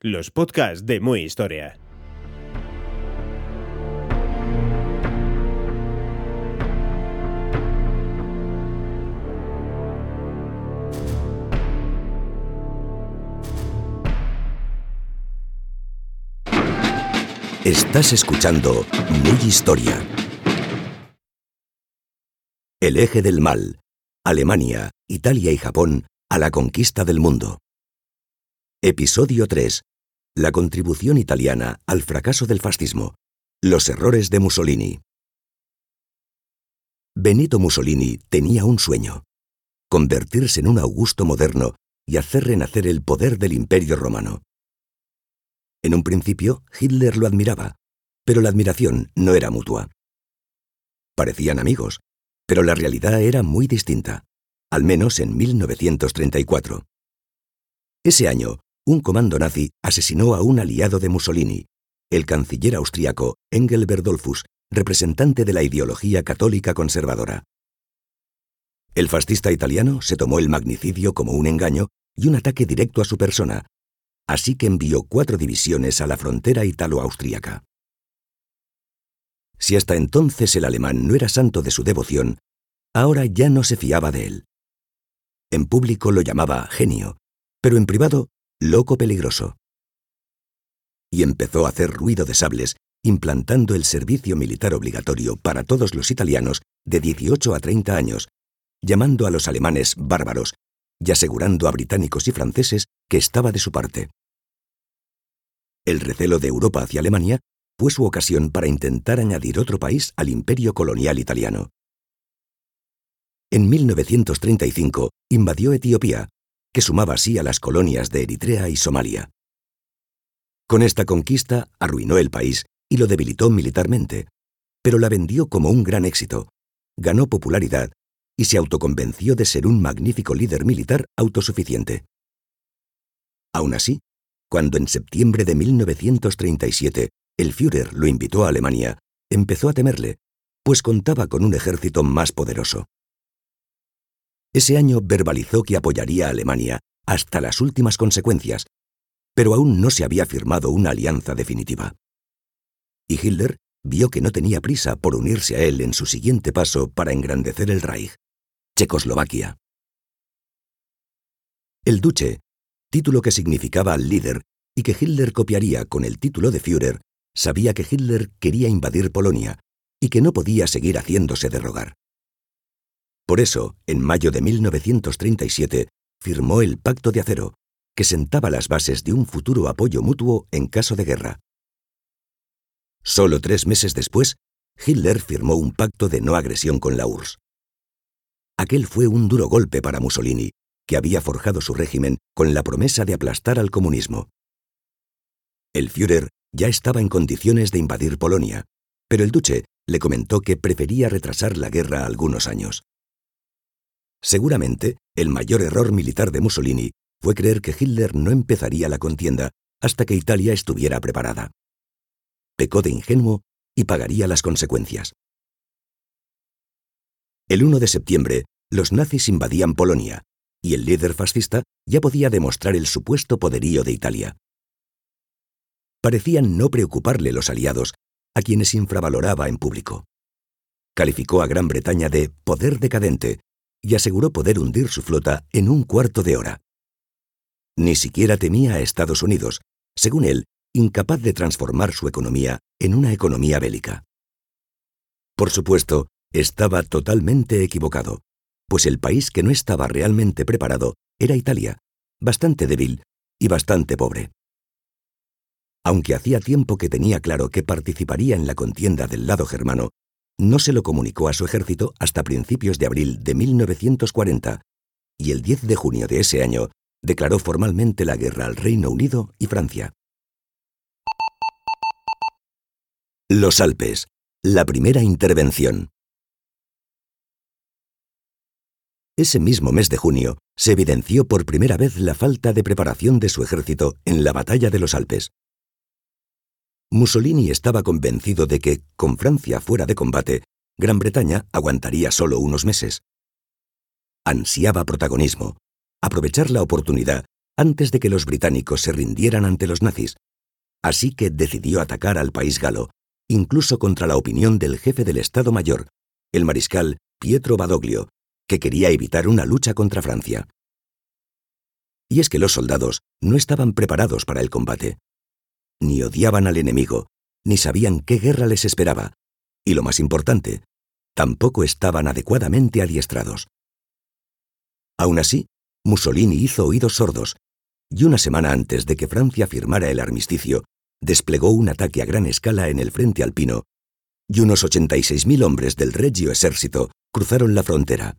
los podcasts de Muy Historia. Estás escuchando Muy Historia. El eje del mal. Alemania, Italia y Japón a la conquista del mundo. Episodio 3. La contribución italiana al fracaso del fascismo. Los errores de Mussolini. Benito Mussolini tenía un sueño. Convertirse en un Augusto moderno y hacer renacer el poder del imperio romano. En un principio, Hitler lo admiraba, pero la admiración no era mutua. Parecían amigos, pero la realidad era muy distinta, al menos en 1934. Ese año, un comando nazi asesinó a un aliado de Mussolini, el canciller austriaco Engelbert Dollfuss, representante de la ideología católica conservadora. El fascista italiano se tomó el magnicidio como un engaño y un ataque directo a su persona, así que envió cuatro divisiones a la frontera italo-austríaca. Si hasta entonces el alemán no era santo de su devoción, ahora ya no se fiaba de él. En público lo llamaba genio, pero en privado loco peligroso. Y empezó a hacer ruido de sables, implantando el servicio militar obligatorio para todos los italianos de 18 a 30 años, llamando a los alemanes bárbaros y asegurando a británicos y franceses que estaba de su parte. El recelo de Europa hacia Alemania fue su ocasión para intentar añadir otro país al imperio colonial italiano. En 1935 invadió Etiopía, que sumaba así a las colonias de Eritrea y Somalia. Con esta conquista arruinó el país y lo debilitó militarmente, pero la vendió como un gran éxito, ganó popularidad y se autoconvenció de ser un magnífico líder militar autosuficiente. Aún así, cuando en septiembre de 1937 el Führer lo invitó a Alemania, empezó a temerle, pues contaba con un ejército más poderoso. Ese año verbalizó que apoyaría a Alemania hasta las últimas consecuencias, pero aún no se había firmado una alianza definitiva. Y Hitler vio que no tenía prisa por unirse a él en su siguiente paso para engrandecer el Reich, Checoslovaquia. El Duce, título que significaba líder y que Hitler copiaría con el título de Führer, sabía que Hitler quería invadir Polonia y que no podía seguir haciéndose de rogar. Por eso, en mayo de 1937, firmó el Pacto de Acero, que sentaba las bases de un futuro apoyo mutuo en caso de guerra. Solo tres meses después, Hitler firmó un pacto de no agresión con la URSS. Aquel fue un duro golpe para Mussolini, que había forjado su régimen con la promesa de aplastar al comunismo. El Führer ya estaba en condiciones de invadir Polonia, pero el duce le comentó que prefería retrasar la guerra algunos años. Seguramente, el mayor error militar de Mussolini fue creer que Hitler no empezaría la contienda hasta que Italia estuviera preparada. Pecó de ingenuo y pagaría las consecuencias. El 1 de septiembre, los nazis invadían Polonia, y el líder fascista ya podía demostrar el supuesto poderío de Italia. Parecían no preocuparle los aliados, a quienes infravaloraba en público. Calificó a Gran Bretaña de poder decadente y aseguró poder hundir su flota en un cuarto de hora. Ni siquiera temía a Estados Unidos, según él, incapaz de transformar su economía en una economía bélica. Por supuesto, estaba totalmente equivocado, pues el país que no estaba realmente preparado era Italia, bastante débil y bastante pobre. Aunque hacía tiempo que tenía claro que participaría en la contienda del lado germano, no se lo comunicó a su ejército hasta principios de abril de 1940, y el 10 de junio de ese año declaró formalmente la guerra al Reino Unido y Francia. Los Alpes. La primera intervención. Ese mismo mes de junio se evidenció por primera vez la falta de preparación de su ejército en la batalla de los Alpes. Mussolini estaba convencido de que, con Francia fuera de combate, Gran Bretaña aguantaría solo unos meses. Ansiaba protagonismo, aprovechar la oportunidad antes de que los británicos se rindieran ante los nazis, así que decidió atacar al país galo, incluso contra la opinión del jefe del Estado Mayor, el mariscal Pietro Badoglio, que quería evitar una lucha contra Francia. Y es que los soldados no estaban preparados para el combate. Ni odiaban al enemigo, ni sabían qué guerra les esperaba, y lo más importante, tampoco estaban adecuadamente adiestrados. Aún así, Mussolini hizo oídos sordos, y una semana antes de que Francia firmara el armisticio, desplegó un ataque a gran escala en el frente alpino, y unos 86.000 hombres del Regio Ejército cruzaron la frontera.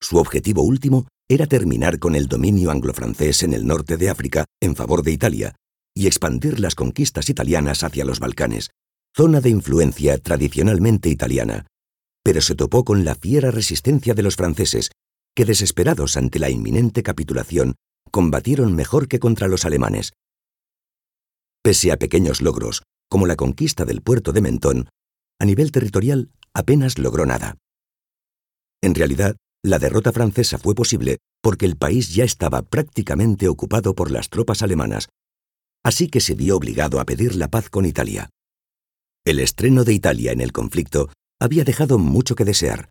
Su objetivo último era terminar con el dominio anglo-francés en el norte de África en favor de Italia y expandir las conquistas italianas hacia los Balcanes, zona de influencia tradicionalmente italiana, pero se topó con la fiera resistencia de los franceses, que desesperados ante la inminente capitulación, combatieron mejor que contra los alemanes. Pese a pequeños logros, como la conquista del puerto de Mentón, a nivel territorial apenas logró nada. En realidad, la derrota francesa fue posible porque el país ya estaba prácticamente ocupado por las tropas alemanas, así que se vio obligado a pedir la paz con Italia. El estreno de Italia en el conflicto había dejado mucho que desear,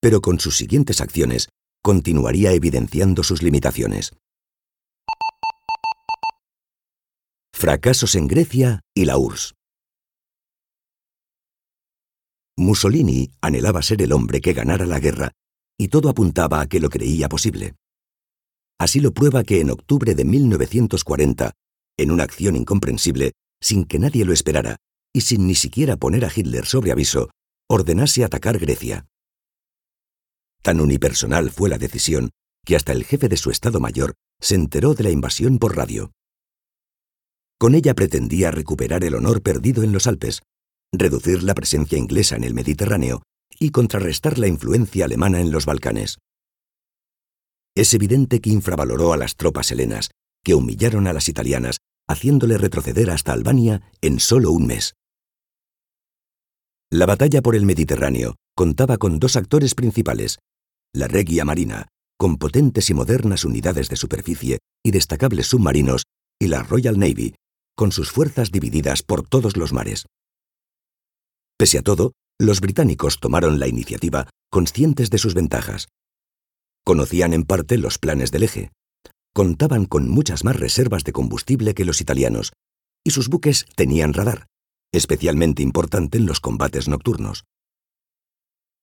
pero con sus siguientes acciones continuaría evidenciando sus limitaciones. Fracasos en Grecia y la URSS. Mussolini anhelaba ser el hombre que ganara la guerra y todo apuntaba a que lo creía posible. Así lo prueba que en octubre de 1940, en una acción incomprensible, sin que nadie lo esperara y sin ni siquiera poner a Hitler sobre aviso, ordenase atacar Grecia. Tan unipersonal fue la decisión que hasta el jefe de su Estado Mayor se enteró de la invasión por radio. Con ella pretendía recuperar el honor perdido en los Alpes, reducir la presencia inglesa en el Mediterráneo y contrarrestar la influencia alemana en los Balcanes. Es evidente que infravaloró a las tropas helenas, que humillaron a las italianas, haciéndole retroceder hasta Albania en solo un mes. La batalla por el Mediterráneo contaba con dos actores principales, la Regia Marina, con potentes y modernas unidades de superficie y destacables submarinos, y la Royal Navy, con sus fuerzas divididas por todos los mares. Pese a todo, los británicos tomaron la iniciativa conscientes de sus ventajas. Conocían en parte los planes del eje. Contaban con muchas más reservas de combustible que los italianos, y sus buques tenían radar, especialmente importante en los combates nocturnos.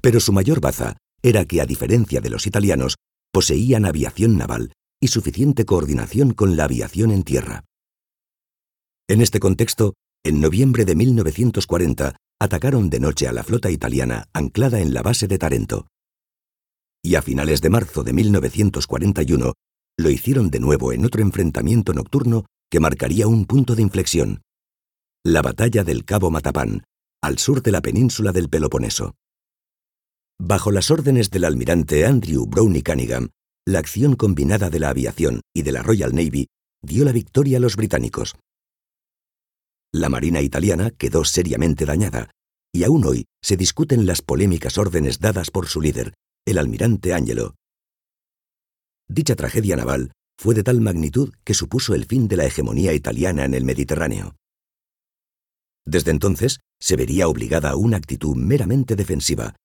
Pero su mayor baza era que, a diferencia de los italianos, poseían aviación naval y suficiente coordinación con la aviación en tierra. En este contexto, en noviembre de 1940 atacaron de noche a la flota italiana anclada en la base de Tarento. Y a finales de marzo de 1941 lo hicieron de nuevo en otro enfrentamiento nocturno que marcaría un punto de inflexión. La batalla del Cabo Matapán, al sur de la península del Peloponeso. Bajo las órdenes del almirante Andrew Brownie Cunningham, la acción combinada de la aviación y de la Royal Navy dio la victoria a los británicos. La Marina italiana quedó seriamente dañada, y aún hoy se discuten las polémicas órdenes dadas por su líder, el almirante Angelo. Dicha tragedia naval fue de tal magnitud que supuso el fin de la hegemonía italiana en el Mediterráneo. Desde entonces se vería obligada a una actitud meramente defensiva,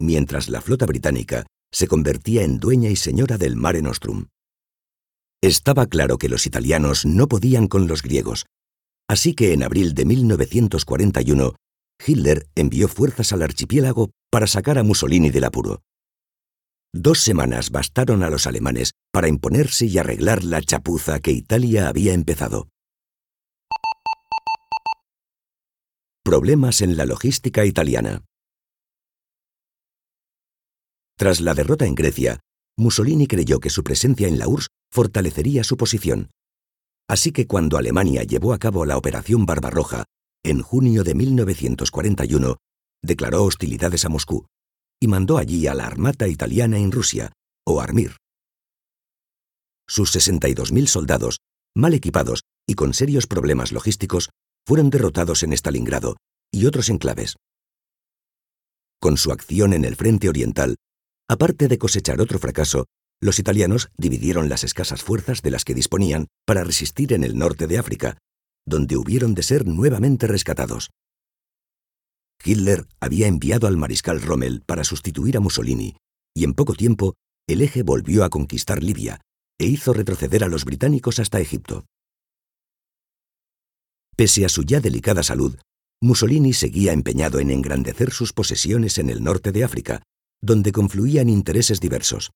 mientras la flota británica se convertía en dueña y señora del Mare Nostrum. Estaba claro que los italianos no podían con los griegos, Así que en abril de 1941, Hitler envió fuerzas al archipiélago para sacar a Mussolini del apuro. Dos semanas bastaron a los alemanes para imponerse y arreglar la chapuza que Italia había empezado. Problemas en la logística italiana. Tras la derrota en Grecia, Mussolini creyó que su presencia en la URSS fortalecería su posición. Así que cuando Alemania llevó a cabo la Operación Barbarroja, en junio de 1941, declaró hostilidades a Moscú y mandó allí a la Armata Italiana en Rusia, o Armir. Sus 62.000 soldados, mal equipados y con serios problemas logísticos, fueron derrotados en Stalingrado y otros enclaves. Con su acción en el frente oriental, aparte de cosechar otro fracaso, los italianos dividieron las escasas fuerzas de las que disponían para resistir en el norte de África, donde hubieron de ser nuevamente rescatados. Hitler había enviado al mariscal Rommel para sustituir a Mussolini, y en poco tiempo el eje volvió a conquistar Libia e hizo retroceder a los británicos hasta Egipto. Pese a su ya delicada salud, Mussolini seguía empeñado en engrandecer sus posesiones en el norte de África, donde confluían intereses diversos.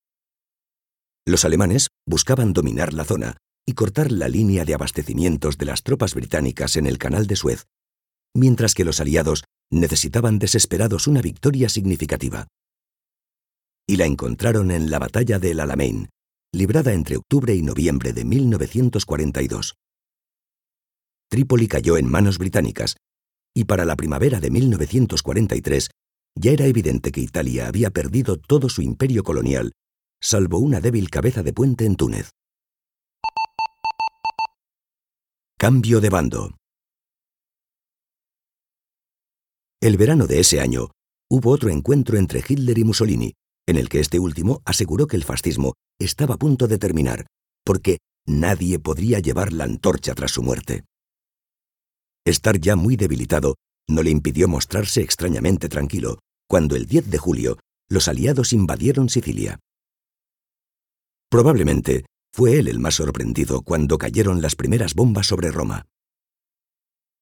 Los alemanes buscaban dominar la zona y cortar la línea de abastecimientos de las tropas británicas en el canal de Suez, mientras que los aliados necesitaban desesperados una victoria significativa. Y la encontraron en la batalla de El Alamein, librada entre octubre y noviembre de 1942. Trípoli cayó en manos británicas, y para la primavera de 1943 ya era evidente que Italia había perdido todo su imperio colonial, salvo una débil cabeza de puente en Túnez. Cambio de bando. El verano de ese año hubo otro encuentro entre Hitler y Mussolini, en el que este último aseguró que el fascismo estaba a punto de terminar, porque nadie podría llevar la antorcha tras su muerte. Estar ya muy debilitado no le impidió mostrarse extrañamente tranquilo cuando el 10 de julio los aliados invadieron Sicilia. Probablemente fue él el más sorprendido cuando cayeron las primeras bombas sobre Roma.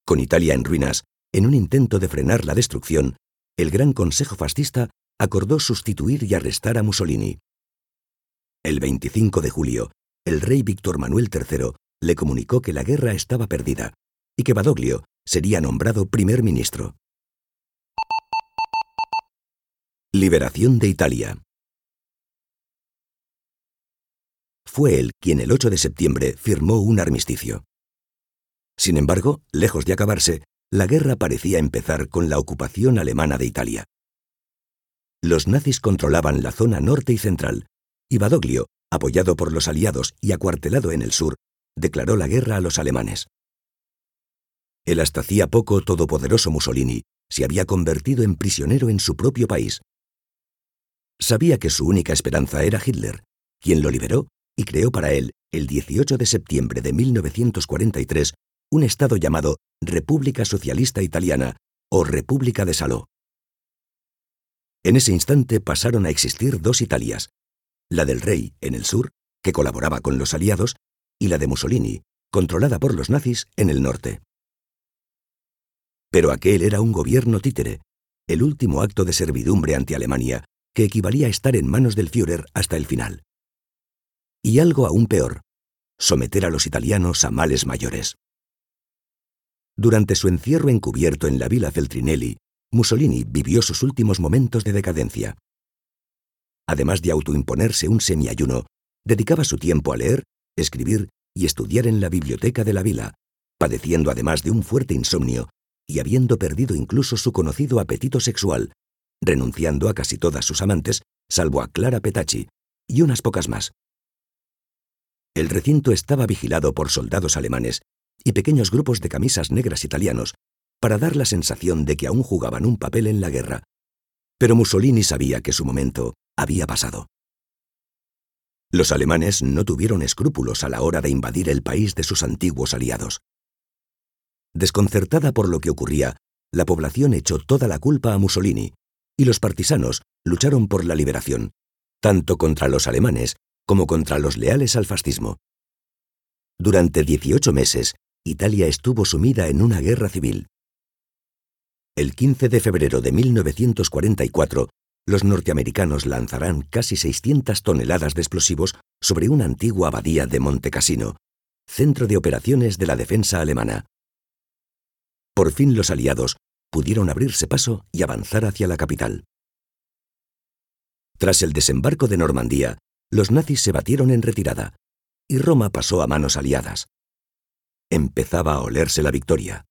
Con Italia en ruinas, en un intento de frenar la destrucción, el Gran Consejo Fascista acordó sustituir y arrestar a Mussolini. El 25 de julio, el rey Víctor Manuel III le comunicó que la guerra estaba perdida y que Badoglio sería nombrado primer ministro. Liberación de Italia. Fue él quien el 8 de septiembre firmó un armisticio. Sin embargo, lejos de acabarse, la guerra parecía empezar con la ocupación alemana de Italia. Los nazis controlaban la zona norte y central, y Badoglio, apoyado por los aliados y acuartelado en el sur, declaró la guerra a los alemanes. El hasta hacía poco todopoderoso Mussolini se había convertido en prisionero en su propio país. Sabía que su única esperanza era Hitler, quien lo liberó y creó para él, el 18 de septiembre de 1943, un Estado llamado República Socialista Italiana o República de Saló. En ese instante pasaron a existir dos Italias, la del rey en el sur, que colaboraba con los aliados, y la de Mussolini, controlada por los nazis en el norte. Pero aquel era un gobierno títere, el último acto de servidumbre ante Alemania, que equivalía a estar en manos del Führer hasta el final. Y algo aún peor, someter a los italianos a males mayores. Durante su encierro encubierto en la Villa Feltrinelli, Mussolini vivió sus últimos momentos de decadencia. Además de autoimponerse un semiayuno, dedicaba su tiempo a leer, escribir y estudiar en la biblioteca de la vila, padeciendo además de un fuerte insomnio y habiendo perdido incluso su conocido apetito sexual, renunciando a casi todas sus amantes, salvo a Clara Petacci, y unas pocas más. El recinto estaba vigilado por soldados alemanes y pequeños grupos de camisas negras italianos para dar la sensación de que aún jugaban un papel en la guerra. Pero Mussolini sabía que su momento había pasado. Los alemanes no tuvieron escrúpulos a la hora de invadir el país de sus antiguos aliados. Desconcertada por lo que ocurría, la población echó toda la culpa a Mussolini, y los partisanos lucharon por la liberación, tanto contra los alemanes como contra los leales al fascismo. Durante 18 meses, Italia estuvo sumida en una guerra civil. El 15 de febrero de 1944, los norteamericanos lanzarán casi 600 toneladas de explosivos sobre una antigua abadía de Monte Cassino, centro de operaciones de la defensa alemana. Por fin los aliados pudieron abrirse paso y avanzar hacia la capital. Tras el desembarco de Normandía, los nazis se batieron en retirada y Roma pasó a manos aliadas. Empezaba a olerse la victoria.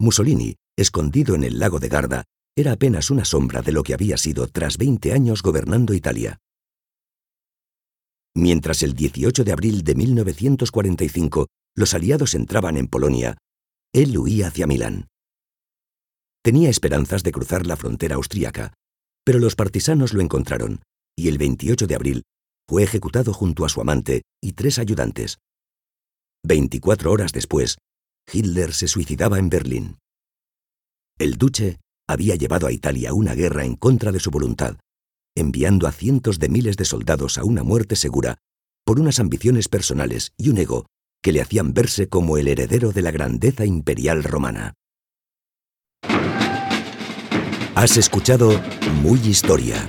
Mussolini, escondido en el lago de Garda, era apenas una sombra de lo que había sido tras 20 años gobernando Italia. Mientras el 18 de abril de 1945 los aliados entraban en Polonia, él huía hacia Milán. Tenía esperanzas de cruzar la frontera austríaca, pero los partisanos lo encontraron y el 28 de abril fue ejecutado junto a su amante y tres ayudantes. 24 horas después, Hitler se suicidaba en Berlín. El duce había llevado a Italia una guerra en contra de su voluntad, enviando a cientos de miles de soldados a una muerte segura por unas ambiciones personales y un ego que le hacían verse como el heredero de la grandeza imperial romana. Has escuchado Muy Historia.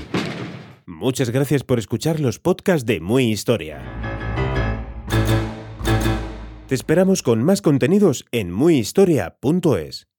Muchas gracias por escuchar los podcasts de Muy Historia. Te esperamos con más contenidos en muyhistoria.es.